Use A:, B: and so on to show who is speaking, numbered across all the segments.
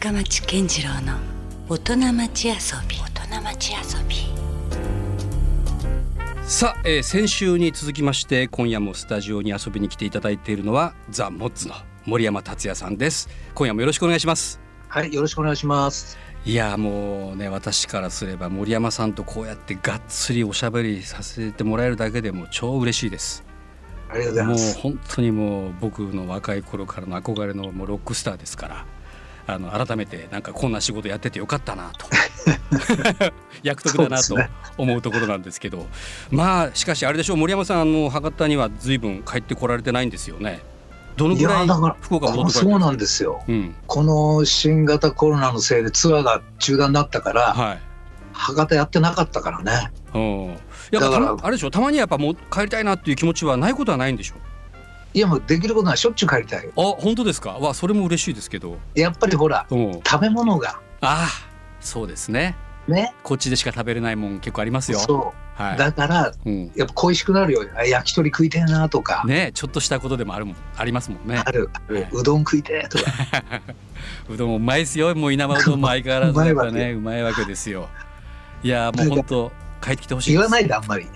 A: 深町健次郎の大人町遊び。大人町遊び。
B: さあ、えー先週に続きまして今夜もスタジオに遊びに来ていただいているのはザ・モッツの森山達也さんです。今夜もよろしくお願いします。
C: はい、よろしくお願いします。
B: いやもうね私からすれば森山さんとこうやってがっつりおしゃべりさせてもらえるだけでも超嬉しいです。
C: ありがとうござい
B: もう
C: ます。
B: 本当にもう僕の若い頃からの憧れのもうロックスターですからあの改めてなんかこんな仕事やっててよかったなと。役得だなと思うところなんですけど。まあしかしあれでしょう。森山さんあの博多には随分帰ってこられてないんですよね。どの
C: い
B: ぐらい福岡戻ってこられて
C: そうなんですよ。
B: うん。
C: この新型コロナのせいでツアーが中断になったから、
B: はい。
C: 博多やってなかったからね。
B: うんやっぱた
C: だから
B: まあれでしょたまにはやっぱもう帰りたいなっていう気持ちはないことはないんでしょ
C: いやもうできることはしょっちゅう帰りたいよ。
B: あ本当ですか？わそれも嬉しいですけど。
C: やっぱりほら、
B: うん。
C: 食べ物が。
B: ああそうですね。
C: ね。
B: こっちでしか食べれないもん結構ありますよ。
C: そ
B: は
C: う。だから、
B: い、うん、
C: やっぱ恋しくなるよ。あ焼き鳥食いてえなとか。
B: ねちょっとしたことでもあるもん。ありますもんね。
C: ある、
B: はい。う
C: どん食いてえとか。
B: うどんもうまいですよ。もう稲葉うどんも相変わらずやっぱ
C: うまいわけ。
B: ねうまいわけですよ。いやもう本当帰ってきてほしい
C: 言わないであんまり。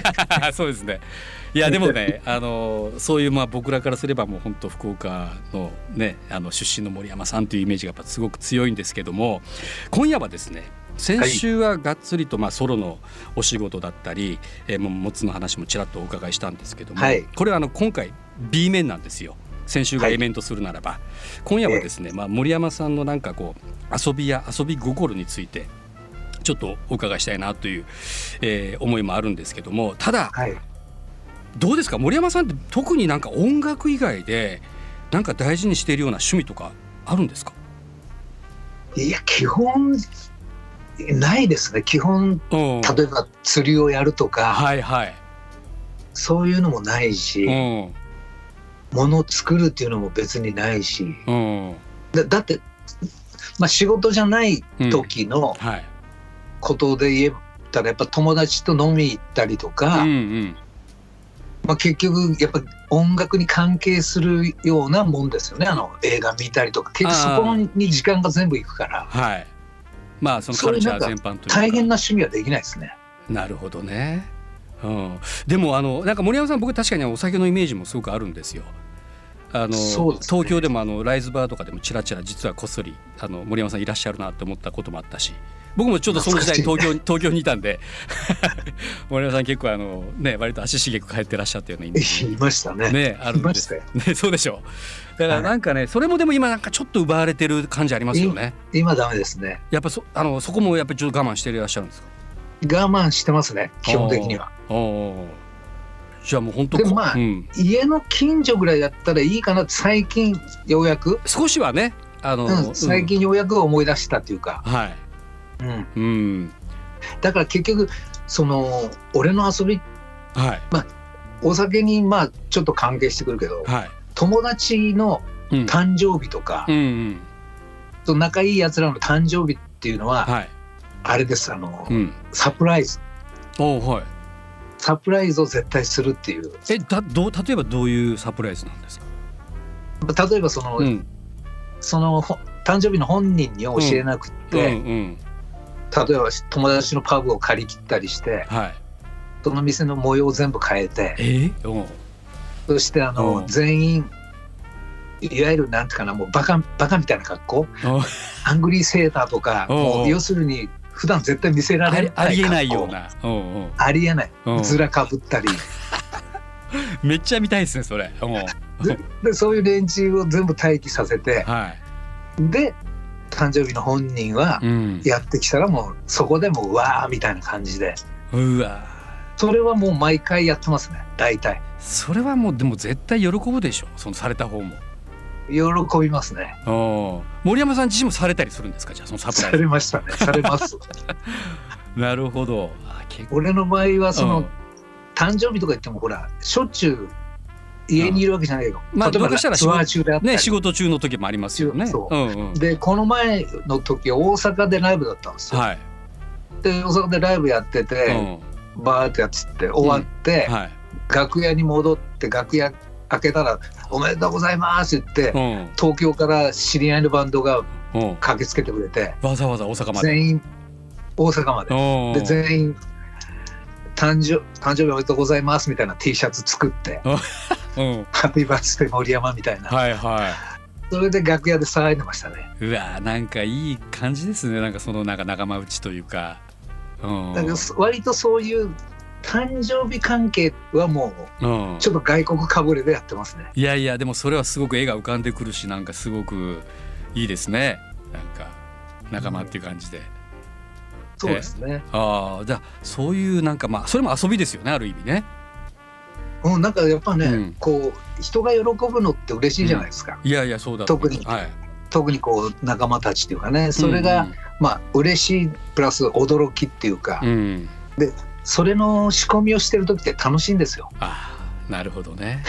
B: そうですね。いやでもねあのそういうまあ僕らからすればもう本当福岡のねあの出身の森山さんというイメージがやっぱすごく強いんですけども今夜はですね先週はがっつりとまあソロのお仕事だったり、えー、もうもつの話もちらっとお伺いしたんですけども、
C: はい。
B: これはあの今回 B 面なんですよ。先週が
C: はい。
B: A 面とするならば、今夜はですね、まあ、森山さんのなんかこう遊びや遊び心についてちょっとお伺いしたいなという、えー思いもあるんですけどもただ
C: はい。
B: どうですか？森山さんって特になんか音楽以外でなんか大事にしているような趣味とかあるんですか？
C: いや、基本、ないですね。基本、
B: うん。
C: 例えば釣りをやるとか、
B: はいはい、
C: そういうのもないし、
B: うん。
C: 物を作るっていうのも別にないし
B: うん。
C: だだって、まあ、仕事じゃない時の
B: はい
C: ことで言えたらやっぱ友達と飲み行ったりとか、
B: うんうん。
C: まあ、結局やっぱ音楽に関係するようなもんですよね。あの映画見たりとか。結局そこに時間が全部いくから。
B: はい。まあそのカルチャー全般というか。
C: 大変な趣味はできないですね。
B: なるほどね、うん、でもあのなんか森山さん僕確かにお酒のイメージもすごくあるんですよ。あの、
C: ね。
B: 東京でもあのライズバーとかでもちらちら実はこっそりあの森山さんいらっしゃるなって思ったこともあったし僕もちょっとその時代東京に東京にいたんで。森山さん結構あのね割と足しげく帰ってらっしゃったようなイメージ。
C: いましたね。
B: ねあるんで
C: す。
B: ねそうでしょだからなんかね、それもでも今なんかちょっと奪われてる感じありますよね。
C: 今ダメですね。
B: やっぱそあのそこもやっぱりちょっと我慢していらっしゃるんですか？
C: 我慢してますね基本的には。
B: おーおーじゃあもう本当
C: でもまあ
B: うん、
C: 家の近所ぐらいだったらいいかなって最近ようやく、
B: 少しはねあの、
C: うん、最近ようやく思い出したっていうか、
B: うん。はい
C: うん、
B: うん
C: だから結局その俺の遊び
B: はい。
C: お酒にまあちょっと関係してくるけど
B: はい。
C: 友達の
B: うん。
C: 誕生日とか、
B: うんうん。
C: その仲いいやつらの誕生日っていうのは、
B: はい。
C: あれです。あの、
B: うん。
C: サプライズ。
B: おーはい。
C: サプライズを絶対するっていう。
B: えだどう例えばどういうサプライズなんですか？
C: 例えばその、
B: うん。
C: そのほ誕生日の本人に教えなくっ
B: うん
C: て、
B: うん
C: 例えば友達のパブを借り切ったりして
B: はい。
C: その店の模様を全部変えて
B: え？ー、
C: そしてあ
B: う
C: の
B: ん
C: 全員いわゆるなんていうかなもうバカバカみたいな格好？
B: お
C: アングリーセーターとか要するに普段絶対見せら
B: あ
C: れない
B: りありえないような。
C: ありえない。
B: う。ん
C: ずらかぶったり。
B: めっちゃ見たいですねそれ。おう。
C: ででそういう連中を全部待機させて
B: はい。
C: で誕生日の本人は
B: うん。
C: やってきたらもうそこでもうわーみたいな感じで。
B: うわ
C: それはもう毎回やってますね。大体。
B: それはもうでも絶対喜ぶでしょ。そのされた方も。
C: 喜びますね。
B: 森山さん自身もされたりするんですか？じゃあそのサプ
C: さ
B: ライズ。
C: れましたね。されます。
B: なるほど。
C: 俺の場合はその、
B: うん。
C: 誕生日とか言ってもほらしょっちゅう家にいるわけじゃないよ、
B: まあ
C: 例えばツアー中であったり、
B: ね仕事中の時もありますよね。
C: そう。
B: うんうん。
C: でこの前の時は大阪でライブだったんですよ、
B: はい。
C: で大阪でライブやって
B: う
C: て、
B: ん。
C: バーってやつって終わって、
B: はい。
C: 楽屋に戻って楽屋開けたら「おめでとうございます」って言って、
B: うん。
C: 東京から知り合いのバンドが
B: うん。
C: 駆けつけてくれて
B: わざわざ大阪まで。
C: 全員大阪まで。
B: うん。
C: で全員誕生誕生日おめでとうございますみたいな T シャツ作って
B: うん
C: ハッピーバースデー森山みたいな
B: はいは
C: それで楽屋で騒いでましたね
B: い。うわなんかいい感じですねなんかそのなんか仲間内というか。うん。
C: だから割とそういう誕生日関係はも
B: うん
C: うちょっと外国かぶれでやってますね
B: いやいやでもそれはすごく絵が浮かんでくるしなんかすごくいいですねなんか仲間っていう感じで。
C: そうですね。
B: ああじゃあそういうなんかまあそれも遊びですよねある意味ね。
C: うんなんかやっぱね、
B: うん。
C: こう人が喜ぶのって嬉しいじゃないですか、
B: いやいやそうだ
C: 特に
B: はい、
C: 特にこう仲間たちっていうかね。それが、まあ嬉しいプラス驚きっていうか、
B: うん、うん、
C: それの仕込みをしてる時って楽しいんですよ。
B: ああなるほどね。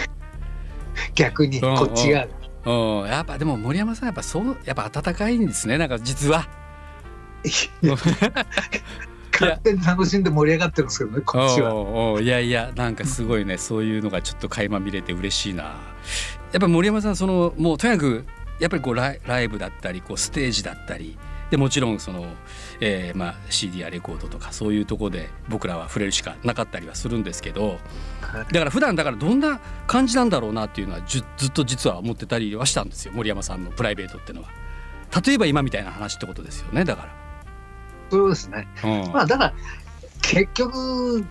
C: 逆に
B: うん
C: こっちが
B: うん。やっぱでも森山さんやっぱそうやっぱ温かいんですねなんか実は。
C: 勝手に楽しんで盛り上がってるんですけどねこっちは。
B: おうおういやいやなんかすごいねそういうのがちょっと垣間見れて嬉しいなやっぱ森山さんそのもうとにかくやっぱりこうライライブだったりこうステージだったりでもちろんその、えーまあ、CD やレコードとかそういうところで僕らは触れるしかなかったりはするんですけど
C: はい
B: だから普段だからどんな感じなんだろうなっていうのはずっと実は思ってたりはしたんですよ森山さんのプライベートっていうのは。例えば今みたいな話ってことですよねだか
C: そうですね。
B: ら。うん
C: まあだから結局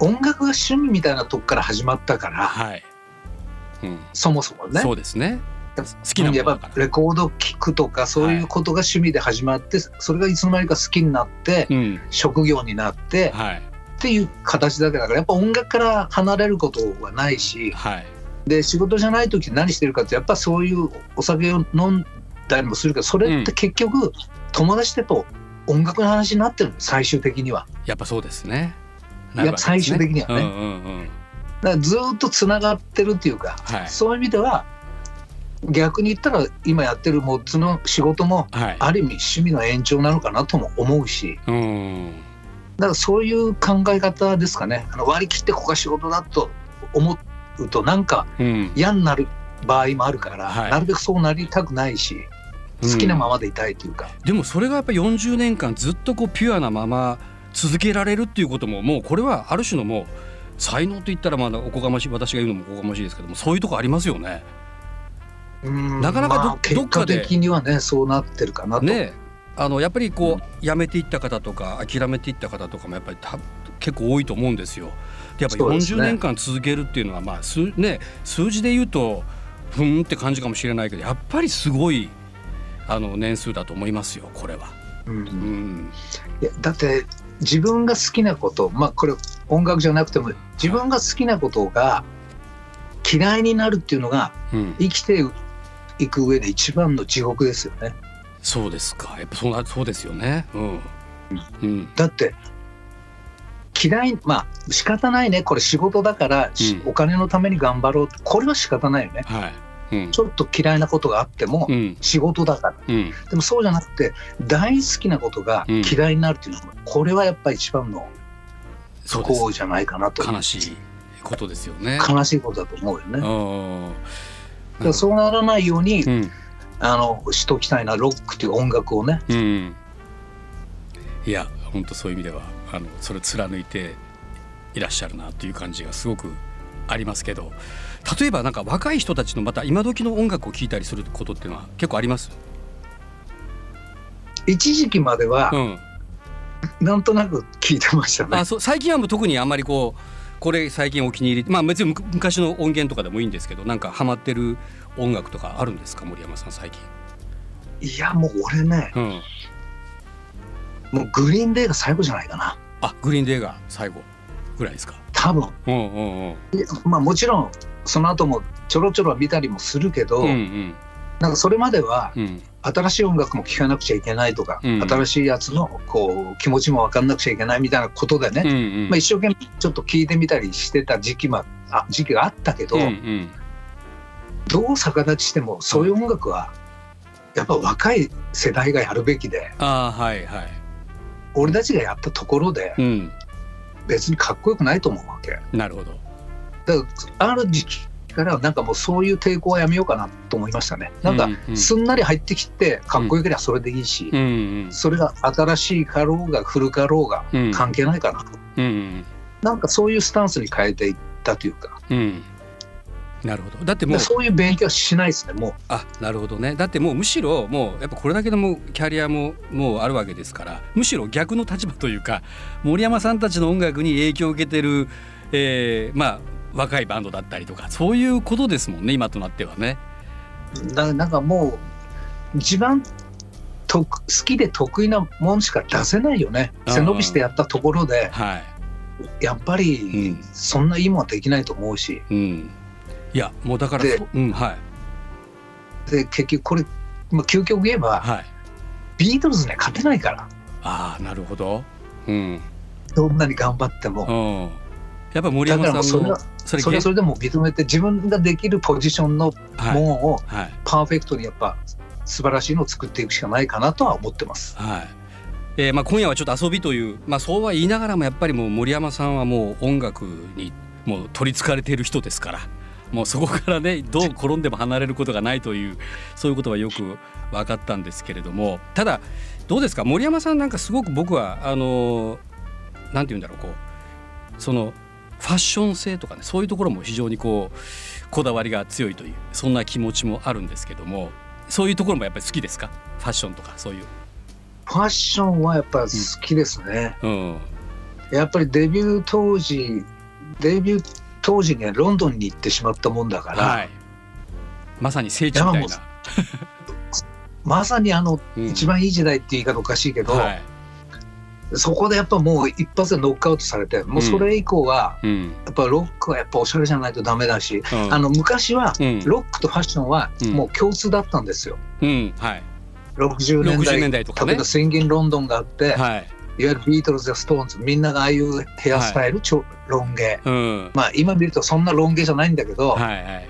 C: 音楽が趣味みたいなとこから始まったから
B: はい、うん
C: そもそもね。
B: そうですね。好きなも
C: やっ。ぱレコード聴くとかそういうことが趣味で始まって、それがいつの間にか好きになって、
B: うん、
C: 職業になって、
B: はい
C: っていう形だけだからやっぱ音楽から離れることはないし
B: はい。
C: で仕事じゃない時何してるかってやっぱそういうお酒を飲んだりもするけどそれって結局友達とやっぱ音楽の話になってるの最終的には。
B: やっぱそうですね。
C: いや最終的にはね
B: うんうんうん。
C: だからずっとつながってるっていうか、
B: はい
C: そういう意味では逆に言ったら今やってるモッツの仕事も
B: はい。
C: ある意味趣味の延長なのかなとも思うし
B: うん。
C: だからそういう考え方ですかねあの割り切ってここが仕事だと思うとなんか
B: うん。
C: 嫌になる場合もあるから、
B: はい
C: なるべくそうなりたくないし好きなままでいたいというか、
B: でもそれがやっぱ40年間ずっとこうピュアなまま続けられるっていうことももうこれはある種のもう才能と言ったらまだおこがましい私が言うのもおこがましいですけどもそういうとこありますよね。
C: うん。
B: なかなかど
C: まあ結果
B: どっかで
C: 的にはねそうなってるかなと、
B: ね。あのやっぱりこう辞めていった方とか諦めていった方とかもやっぱりた結構多いと思うんですよ。でやっぱり40
C: そうですね。
B: 年間続けるっていうのはまあ数ね数字で言うとふーんって感じかもしれないけどやっぱりすごいあの年数だと思いますよこれは。
C: うん
B: うん
C: いやだって自分が好きなことまあこれ音楽じゃなくても自分が好きなことが嫌いになるっていうのが
B: うん、
C: 生きていく上で一番の地獄ですよね。
B: そうですかやっぱそうなそうですよね。うんうん
C: だって嫌いまあ仕方ないねこれ仕事だから、し
B: うん
C: お金のために頑張ろうこれは仕方ないよね。
B: はい。うん。
C: ちょっと嫌いなことがあっても
B: うん。
C: 仕事だから。
B: うん。
C: でもそうじゃなくて大好きなことが嫌いになるっていうのは、これはやっぱり一番の不
B: そう
C: じゃないかなと
B: 悲しいことですよね。
C: 悲しいことだと思うよね。だそうならないように、
B: うん。
C: あのしときたいなロックっていう音楽をね。
B: うん、いや本当そういう意味ではあのそれを貫いていらっしゃるなという感じがすごくありますけど例えばなんか若い人たちのまた今時の音楽を聴いたりすることっていうのは結構あります、
C: 一時期までは
B: うん、
C: なんとなく聞いてましたね
B: あ。そう最近はもう特にあんまりこうこれ最近お気に入りまあ別にむ昔の音源とかでもいいんですけどなんかハマってる音楽とかあるんですか？森山さん最近。
C: いやもう俺ね
B: うん、
C: もうグリーンデーが最後じゃないかな
B: あグリーンデーが最後ぐらいですか？
C: 多分。
B: うんうんうん。
C: まあもちろんその後もちょろちょろ見たりもするけど、
B: うんうん。
C: なんかそれまでは
B: うん。
C: 新しい音楽も聴かなくちゃいけないとか、
B: うん。
C: 新しいやつのこう気持ちも分かんなくちゃいけないみたいなことでね、
B: うんうん。
C: まあ、一生懸命ちょっと聞いてみたりしてた時期,、まあ、時期があったけど、
B: うんうん
C: どう逆立ちしてもそういう音楽はやっぱ若い世代がやるべきで
B: ああはいはい。
C: 俺たちがやったところで
B: うん
C: 別にかっこよくないと思うわけ。
B: なるほど。
C: だからある時期からなんかもうそういう抵抗はやめようかなと思いましたね。なんか
B: うんうん。
C: すんなり入ってきてかっこよければそれでいいし、
B: うんうん。
C: それが新しいかろうが古かろうが
B: うん
C: 関係ないかなと、
B: うん。
C: なんかそういうスタンスに変えていったというか、
B: うんなるほど。だってもう
C: そういう勉強はしないですねもう。
B: あなるほどね。だってもうむしろもうやっぱこれだけのもうキャリアももうあるわけですからむしろ逆の立場というか森山さんたちの音楽に影響を受けてる、えーまあ若いバンドだったりとかそういうことですもんね今となってはね。
C: だなんかもう一番と好きで得意なもんしか出せないよね。背伸びしてやったところで
B: はい。
C: やっぱり
B: うん。
C: そんないいもんはできないと思うし。
B: うん、いやもうだからうんはい。
C: で結局これ、まあ、究極言えば
B: はい。
C: ビートルズには勝てないから。
B: ああなるほど。うん。
C: どんなに頑張っても。
B: うん。やっぱ森山さんの
C: もうそれは
B: それ
C: それはそれでも認めて自分ができるポジションの
B: はい
C: もんを
B: はい。
C: パーフェクトにやっぱ素晴らしいのを作っていくしかないかなとは思ってます。
B: はい。えーまあ、今夜はちょっと遊びという、まあ、そうは言いながらもやっぱりもう森山さんはもう音楽にもう取りつかれている人ですからもうそこからねどう転んでも離れることがないというそういうことはよく分かったんですけれども。ただどうですか？森山さんなんかすごく僕はあのなんて言うんだろうこうそのファッション性とかねそういうところも非常にこうこだわりが強いというそんな気持ちもあるんですけども。そういうところもやっぱり好きですか？ファッションとかそういう。
C: ファッションはやっぱ好きですね。
B: うん。
C: やっぱりデビュー当時デビュー当時にはロンドンに行ってしまったもんだから、
B: はい、まさに聖地みたいな。
C: まさにあの
B: うん。
C: 一番いい時代って言い方おかしいけど、
B: はい。
C: そこでやっぱもう一発でノックアウトされてもうそれ以降は
B: うん。
C: やっぱロックはやっぱおしゃれじゃないとダメだし、
B: うん。
C: あの昔は
B: うん。
C: ロックとファッションは
B: うん。
C: もう共通だったんですよ。
B: うん。はい。
C: 60年代
B: 60年代とかね。
C: 例えば Swinging London があって、い、わ
B: はい
C: ゆるビートルズやストーンズみんながああいうヘアスタイル、ちょロン毛。
B: うん。
C: まあ今見るとそんなロン毛じゃないんだけど、
B: はいはい。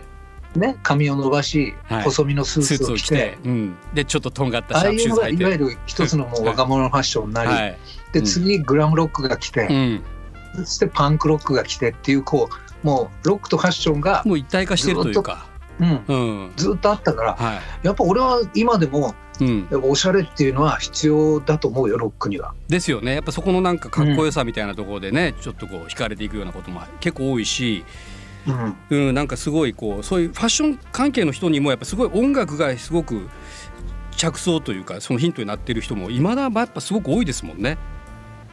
C: ね、髪を伸ばし、
B: はい。
C: 細身のス
B: スー
C: ーツを着て。
B: うん、でちょっととんがったシャー
C: ああいうの
B: プシューズ履いて。
C: がいわゆる一つのもう若者のファッションになり、
B: はい。
C: で
B: うん。
C: 次グラムロックが来て、
B: うん、
C: そしてパンクロックが来てっていうこうもうロックとファッションが、
B: もう一体化してるというか、
C: うん、
B: うん、
C: ずっとあったから
B: は
C: やっぱ俺は今でも
B: い、うん、
C: おしゃれっていうのは必要だと思うよロックには。
B: ですよね。やっぱそこのなんかかっこよさみたいなところでね、ちょっとこう惹かれていくようなことも結構多いし、
C: うん
B: うん、なんかすごいこうそういうファッション関係の人にもやっぱすごい音楽がすごく着想というかそのヒントになっている人もいまだやっぱすごく多いですもんね。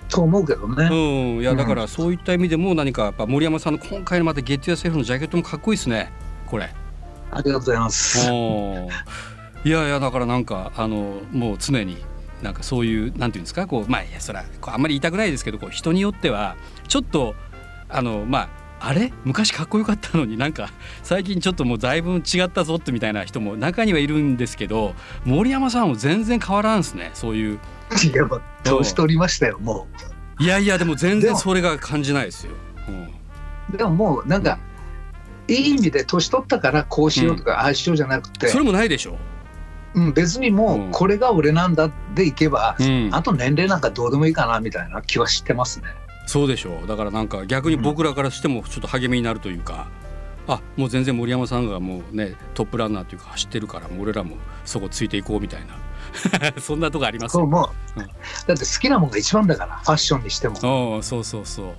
C: と思うけどね。
B: うん、いや
C: うん
B: だからそういった意味でも何かやっぱ森山さんの今回のまた「ゲットやセルフ」のジャケットもかっこいいですねこれ。
C: ありがとうございます。
B: いやいやだからなんかあのもう常になんかそういうなんていうんですかこうまあいやそらこうあんまり言いたくないですけどこう人によってはちょっとあのまああれ昔かっこよかったのになんか最近ちょっともうだいぶ違ったぞってみたいな人も中にはいるんですけど森山さんも全然変わらんですねそういう
C: いやまあ年取りましたよも
B: いやいやでも全然それが感じないですよ。うん
C: う。でももうなんか、いい意味で年取ったからこうしようとか、ああしようじゃなくて
B: それもないでしょ
C: うん、別にも
B: うん。
C: うこれが俺なんだでいけば、
B: うん。
C: あと年齢なんかどうでもいいかなみたいな気はしてますね。
B: そうでしょう。だからなんか逆に僕らからしてもちょっと励みになるというか、あもう全然森山さんがもうねトップランナーというか走ってるからもう俺らもそこついていこうみたいな。そんなとこありますよ。
C: そうもう、
B: うん。
C: だって好きなもんが一番だからファッションにしても。
B: うんそうそうそう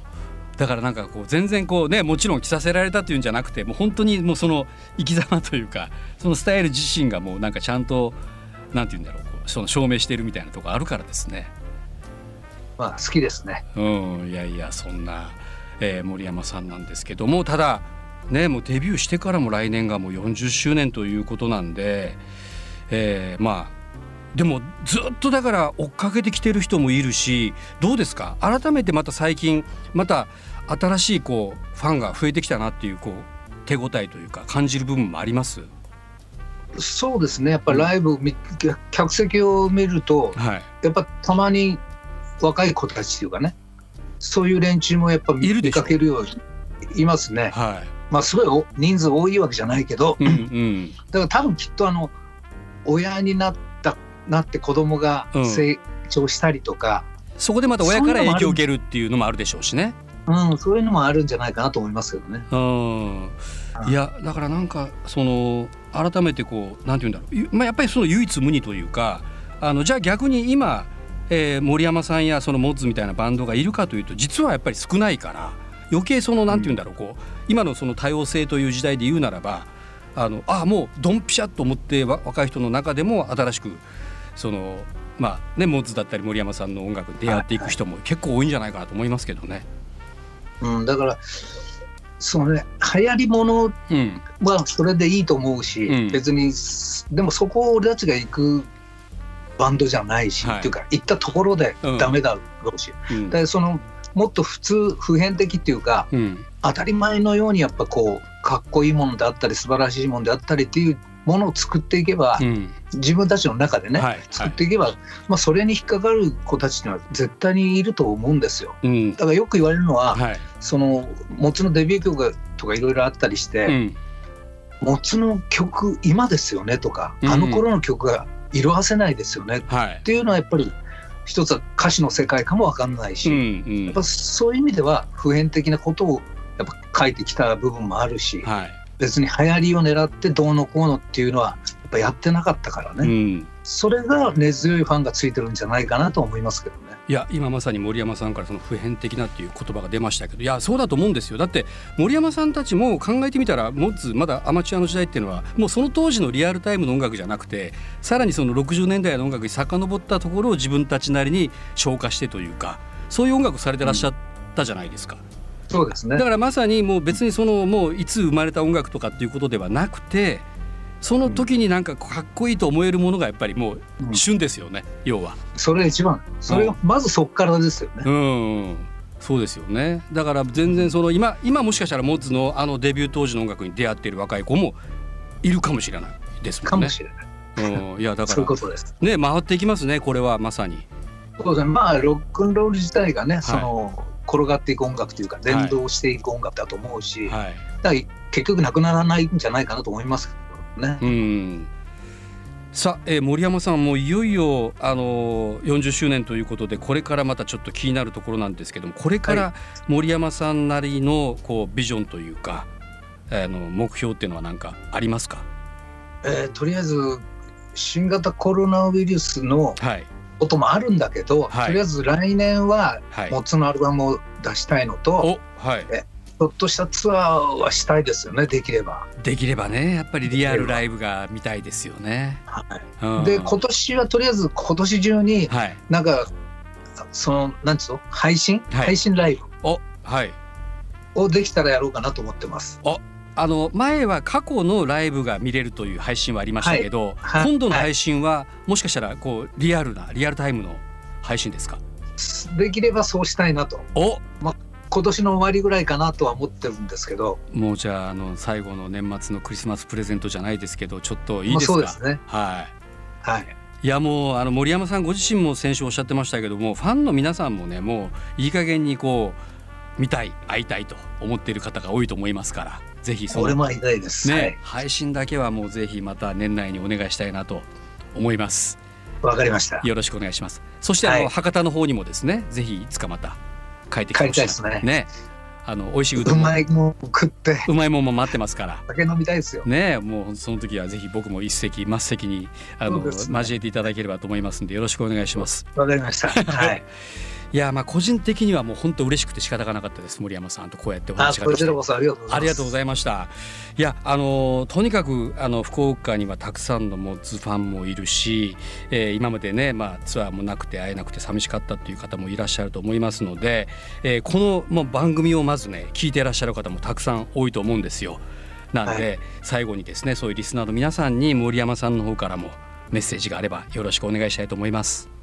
B: だからなんかこう全然こうねもちろん着させられたというんじゃなくてもう本当にもうその生き様というかそのスタイル自身がもうなんかちゃんとなんて言うんだろうその証明しているみたいなとこあるからですね。
C: まあ好きですね。
B: うん、いやいやそんな、えー森山さんなんですけどもただねもうデビューしてからも来年がもう40周年ということなんで、えーまあでもずっとだから追っかけてきてる人もいるしどうですか？改めてまた最近また新しいこうファンが増えてきたなっていうこう手応えというか感じる部分もあります？
C: そうですね。やっぱライブ見、客席を見ると
B: はい。
C: やっぱたまに若い子たちっていうかねそういう連中もやっぱ見かけるようにいますね。
B: は
C: まあすごいお人数多いわけじゃないけど。
B: い、うんうん、
C: だから多分きっとあの親になったなって子供が
B: うん
C: 成長したりとか、
B: そこでまた親から影響を受けるっていうのもあるでしょうしね。
C: うん、そういうのもあるんじゃないかなと思いますけどね。
B: うんいやだからなんかその改めてこうなんて言うんだろうゆ、まあ、やっぱりその唯一無二というかあのじゃあ逆に今、えー森山さんやそのモッズみたいなバンドがいるかというと実はやっぱり少ないから余計そのなんて言うんだろうこう今のその多様性という時代で言うならばあのあもうドンピシャと思ってわ若い人の中でも新しくそのまあねモッズだったり森山さんの音楽に出会っていく人も結構多いんじゃないかなと思いますけどね。
C: うん、だからそのね流行りもの
B: うん。
C: はそれでいいと思うし、
B: うん。
C: 別にでもそこを俺たちが行くバンドじゃないし、
B: はい。
C: っていうか行ったところで
B: うん。
C: ダメだろうし、
B: うん。
C: でそのもっと普通普遍的っていうか
B: うん。
C: 当たり前のようにやっぱこうかっこいいものであったり素晴らしいものであったりっていうものを作っていけば、
B: うん
C: 自分たちの中でね、
B: はい
C: 作っていけば、まあ、それに引っかかる子たちには絶対にいると思うんですよ。
B: うん。
C: だからよく言われるのは、
B: はい。
C: そのモツのデビュー曲とかいろいろあったりして、
B: うん。
C: モツの曲今ですよねとか、
B: うん。
C: あの頃の曲が色あせないですよね。っ
B: はい。
C: ていうのはやっぱり一つは歌詞の世界かもわかんないし、
B: うんうん。
C: やっぱそういう意味では普遍的なことをやっぱ書いてきた部分もあるし、
B: はい。
C: 別に流行りを狙ってどうのこうのっていうのはぱやってなかったからね、
B: うん。
C: それが根強いファンがついてるんじゃないかなと思いますけどね。
B: いや今まさに森山さんからその普遍的なっていう言葉が出ましたけどいやそうだと思うんですよ。だって森山さんたちも考えてみたらモッツまだアマチュアの時代っていうのはもうその当時のリアルタイムの音楽じゃなくてさらにその60年代の音楽に遡ったところを自分たちなりに消化してというかそういう音楽されてらっしゃったじゃないですか。
C: そうですね。
B: だからまさにもう別にそのもういつ生まれた音楽とかっていうことではなくてその時になんかかっこいいと思えるものがやっぱりもう
C: うん
B: 旬ですよね、要は。
C: それが一番それがまずそこからですよね。
B: うんそうですよねだから全然その今今もしかしたらモッズのあのデビュー当時の音楽に出会っている若い子もいるかもしれないですもんね。
C: かもしれない。
B: うん、いやだか
C: そういう
B: ら
C: ことです。
B: ね回っていきますねこれはまさに。
C: そうですね。まあロックンロール自体がね、その転がっていく音楽というか連動していく音楽だと思うし、
B: はい。
C: だから結局なくならないんじゃないかなと思いますね。
B: うん。さあ、えー森山さんもういよいよあのー40周年ということでこれからまたちょっと気になるところなんですけどもこれから森山さんなりのこうビジョンというか、あの目標っていうのは何かありますか？
C: えーとりあえず新型コロナウイルスの
B: はい
C: こともあるんだけど、
B: はい
C: とりあえず来年は
B: はい。
C: モッツのアルバムを出したいのと、
B: おはい。
C: ちょっとしたツアーはしたいですよね、できれば。
B: できればねやっぱりリアルライブが見たいですよね。
C: はい、
B: うん。
C: で、今年はとりあえず今年中に、
B: はい。
C: なんか、その、なんつうの、配信、
B: はい。
C: 配信ライブ。
B: おはい。
C: をできたらやろうかなと思ってます。
B: あの前は過去のライブが見れるという配信はありましたけど、
C: はい。
B: 今度の配信はもしかしたらこうリアルなリアルタイムの配信ですか？
C: できればそうしたいなと。
B: お
C: 今年の終わりぐらいかなとは思ってるんですけど、
B: もうじゃああの最後の年末のクリスマスプレゼントじゃないですけどちょっといい
C: まあ
B: ですか？
C: そうですね。
B: は
C: はい。
B: い。いやもうあの森山さんご自身も先週おっしゃってましたけどもファンの皆さんもねもういい加減にこう見たい会いたいと思っている方が多いと思いますからぜひその
C: 俺も会いたいです。
B: ね、配信だけはもうぜひまた年内にお願いしたいなと思います。
C: はい。わかりました。
B: よろしくお願いします。そしてあの、
C: はい
B: 博多の方にもですね、ぜひいつかまた帰ってきてほしい
C: ですね
B: ね、あの美味しいうども
C: うんまいもん食って
B: うまいもんも待ってますから。
C: 酒飲みたいですよ。
B: ねもうその時はぜひ僕も一席末席にあの、
C: ね
B: 交えていただければと思いますんでよろしくお願いします。
C: わかりました。はい。
B: いやまあ個人的にはもう本当嬉しくて仕方がなかったです森山さんとこうやってお
C: あ、
B: 話ができて
C: こちらこそありがとうございます。
B: ありがとうございました。いやあのとにかくあの福岡にはたくさんのモッツファンもいるし、えー今までねまあツアーもなくて会えなくて寂しかったっていう方もいらっしゃると思いますので、えーこのもう番組をまずね聞いていらっしゃる方もたくさん多いと思うんですよ。なんで、
C: はい
B: 最後にですねそういうリスナーの皆さんに森山さんの方からもメッセージがあればよろしくお願いしたいと思います。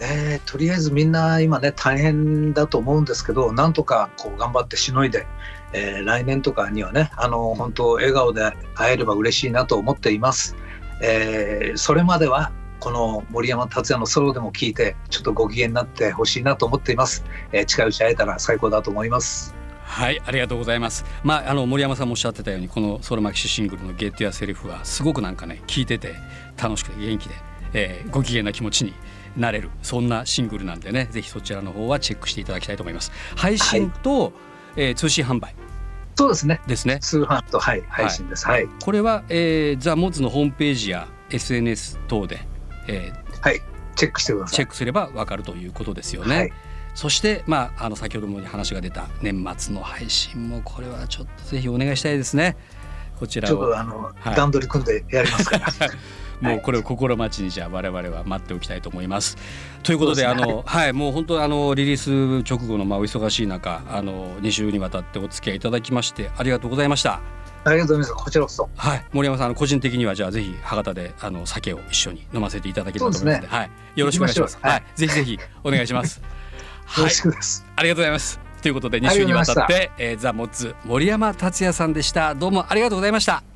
C: えーとりあえずみんな今ね大変だと思うんですけどなんとかこう頑張ってしのいで、えー来年とかにはねあの本当笑顔で会えれば嬉しいなと思っています、えーそれまではこの森山達也のソロでも聞いてちょっとご機嫌になってほしいなと思っています、えー近いうち会えたら最高だと思います。
B: はい、ありがとうございます。まあ、あの森山さんもおっしゃってたように、このソロマキシシングルのゲットやセリフはすごくなんかね、聞いてて楽しくて元気で、えーご機嫌な気持ちになれる。そんなシングルなんでね。ぜひそちらの方はチェックしていただきたいと思います。配信と、はい、えー、通信販売。
C: そうですね。
B: ですね。
C: 通販と、はい、配信です、はい、
B: これは、えー、ザ・モッズのホームページや SNS 等で、
C: えー、はい。チェックしてください。
B: チェックすればわかるということですよね、はい。そして、まあ、あの先ほども話が出た年末の配信もこれはちょっとぜひお願いしたいですね。こちらを。
C: あの、はい、段取り組んでやりますから。
B: もうこれを心待ちにじゃあ我々は待っておきたいと思います。ということで、ね、あのはい。もう本当あのリリース直後のまあお忙しい中あの2週にわたってお付き合いいただきましてありがとうございました。
C: ありがとうございます。こちらこそ。
B: はい、森山さん、あの個人的にはじゃあぜひ博多であの酒を一緒に飲ませていただければと思いますので、でね、はい、よろしくお願いします。はい、ぜひぜひお願いします。
C: よろしくです、
B: はい、ありがとうございます。ということで2週にわたって、えー、ザ・モッツ森山達也さんでした。どうもありがとうございました